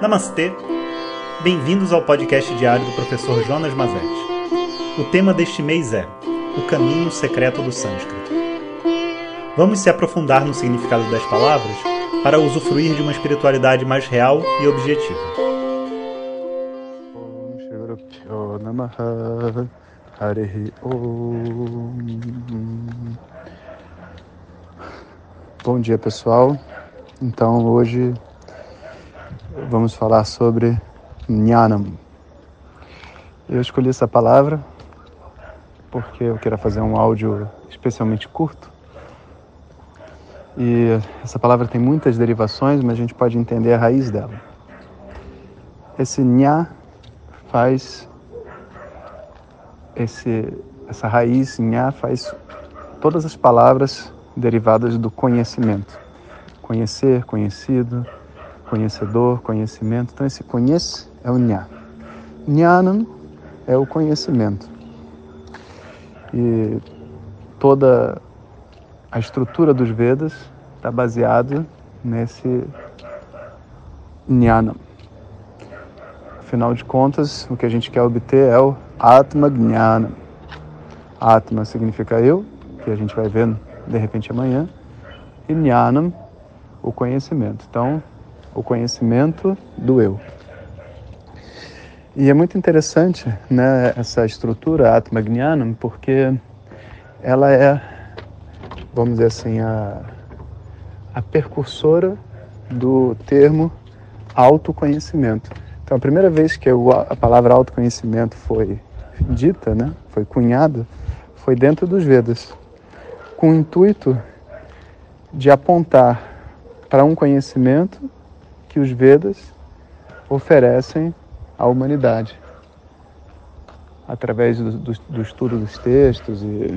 Namastê! Bem-vindos ao podcast diário do professor Jonas Mazetti. O tema deste mês é O Caminho Secreto do Sânscrito. Vamos se aprofundar no significado das palavras para usufruir de uma espiritualidade mais real e objetiva. Bom dia, pessoal. Então, hoje vamos falar sobre Jnanam. Eu escolhi essa palavra porque eu quero fazer um áudio especialmente curto. E essa palavra tem muitas derivações, mas a gente pode entender a raiz dela. Esse Nha faz esse essa raiz Nha faz todas as palavras derivadas do conhecimento. Conhecer, conhecido, conhecedor, conhecimento. Então, esse conhece é o Nha. Jnanam é o conhecimento. E toda a estrutura dos Vedas está baseada nesse Jnanam. Afinal de contas, o que a gente quer obter é o Atma Jnana. Atma significa eu, que a gente vai ver de repente amanhã, e Jnanam, o conhecimento. Então, o conhecimento do eu. E é muito interessante né, essa estrutura Atmagnanam, porque ela é, vamos dizer assim, a, a percursora do termo autoconhecimento. Então, a primeira vez que eu, a palavra autoconhecimento foi dita, né, foi cunhada, foi dentro dos Vedas, com o intuito de apontar para um conhecimento que os Vedas oferecem à humanidade. Através do, do, do estudo dos textos e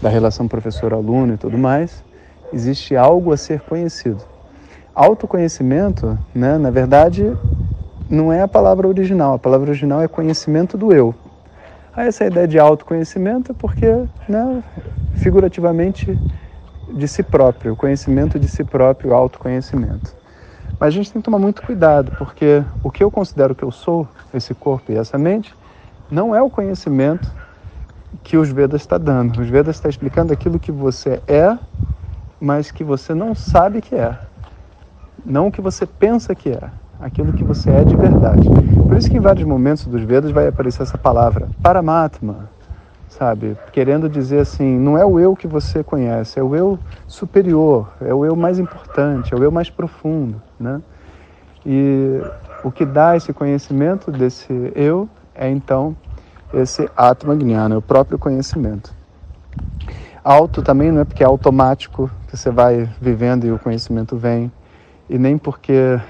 da relação professor-aluno e tudo mais, existe algo a ser conhecido. Autoconhecimento, né, na verdade, não é a palavra original. A palavra original é conhecimento do eu. Aí essa ideia de autoconhecimento é porque, né, figurativamente, de si próprio, conhecimento de si próprio, autoconhecimento. Mas a gente tem que tomar muito cuidado, porque o que eu considero que eu sou, esse corpo e essa mente, não é o conhecimento que os Vedas está dando. Os Vedas está explicando aquilo que você é, mas que você não sabe que é. Não o que você pensa que é, aquilo que você é de verdade. Por isso que em vários momentos dos Vedas vai aparecer essa palavra, Paramatma, sabe? Querendo dizer assim, não é o eu que você conhece, é o eu superior, é o eu mais importante, é o eu mais profundo, né? E o que dá esse conhecimento desse eu é então esse Atma Gnana, o próprio conhecimento. Auto também não é porque é automático que você vai vivendo e o conhecimento vem, e nem porque,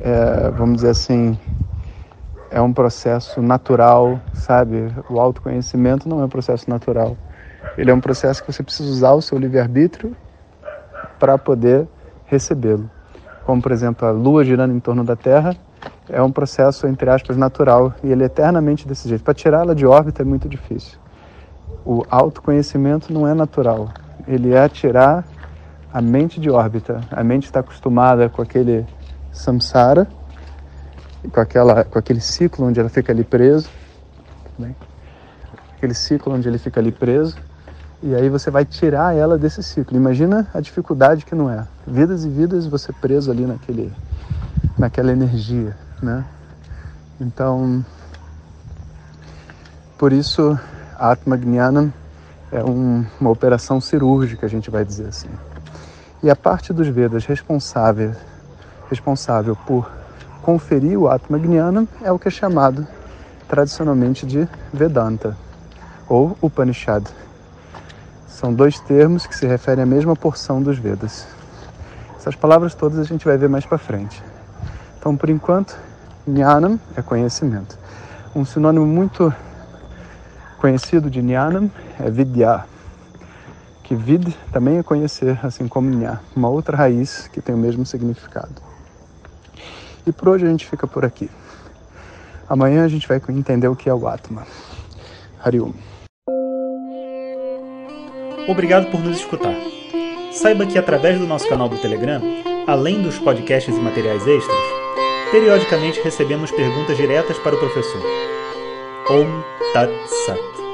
é, vamos dizer assim, é um processo natural, sabe? O autoconhecimento não é um processo natural. Ele é um processo que você precisa usar o seu livre-arbítrio para poder recebê-lo. Como, por exemplo, a Lua girando em torno da Terra é um processo, entre aspas, natural e ele é eternamente desse jeito. Para tirá-la de órbita é muito difícil. O autoconhecimento não é natural. Ele é tirar a mente de órbita. A mente está acostumada com aquele samsara, com, aquela, com aquele ciclo onde ela fica ali preso, aquele ciclo onde ele fica ali preso, e aí você vai tirar ela desse ciclo. Imagina a dificuldade que não é. Vidas e vidas você preso ali naquele, naquela energia, né? Então, por isso, Atma Gnanam é um, uma operação cirúrgica, a gente vai dizer assim. E a parte dos Vedas responsável, responsável por conferir o Atma Gnana é o que é chamado tradicionalmente de Vedanta ou Upanishad. São dois termos que se referem à mesma porção dos Vedas. Essas palavras todas a gente vai ver mais para frente. Então, por enquanto, Jnanam é conhecimento. Um sinônimo muito conhecido de Jnanam é Vidya, que Vid também é conhecer, assim como Nya, uma outra raiz que tem o mesmo significado. E por hoje a gente fica por aqui. Amanhã a gente vai entender o que é o Atma. Harium. Obrigado por nos escutar. Saiba que através do nosso canal do Telegram, além dos podcasts e materiais extras, periodicamente recebemos perguntas diretas para o professor. Om Tat Sat.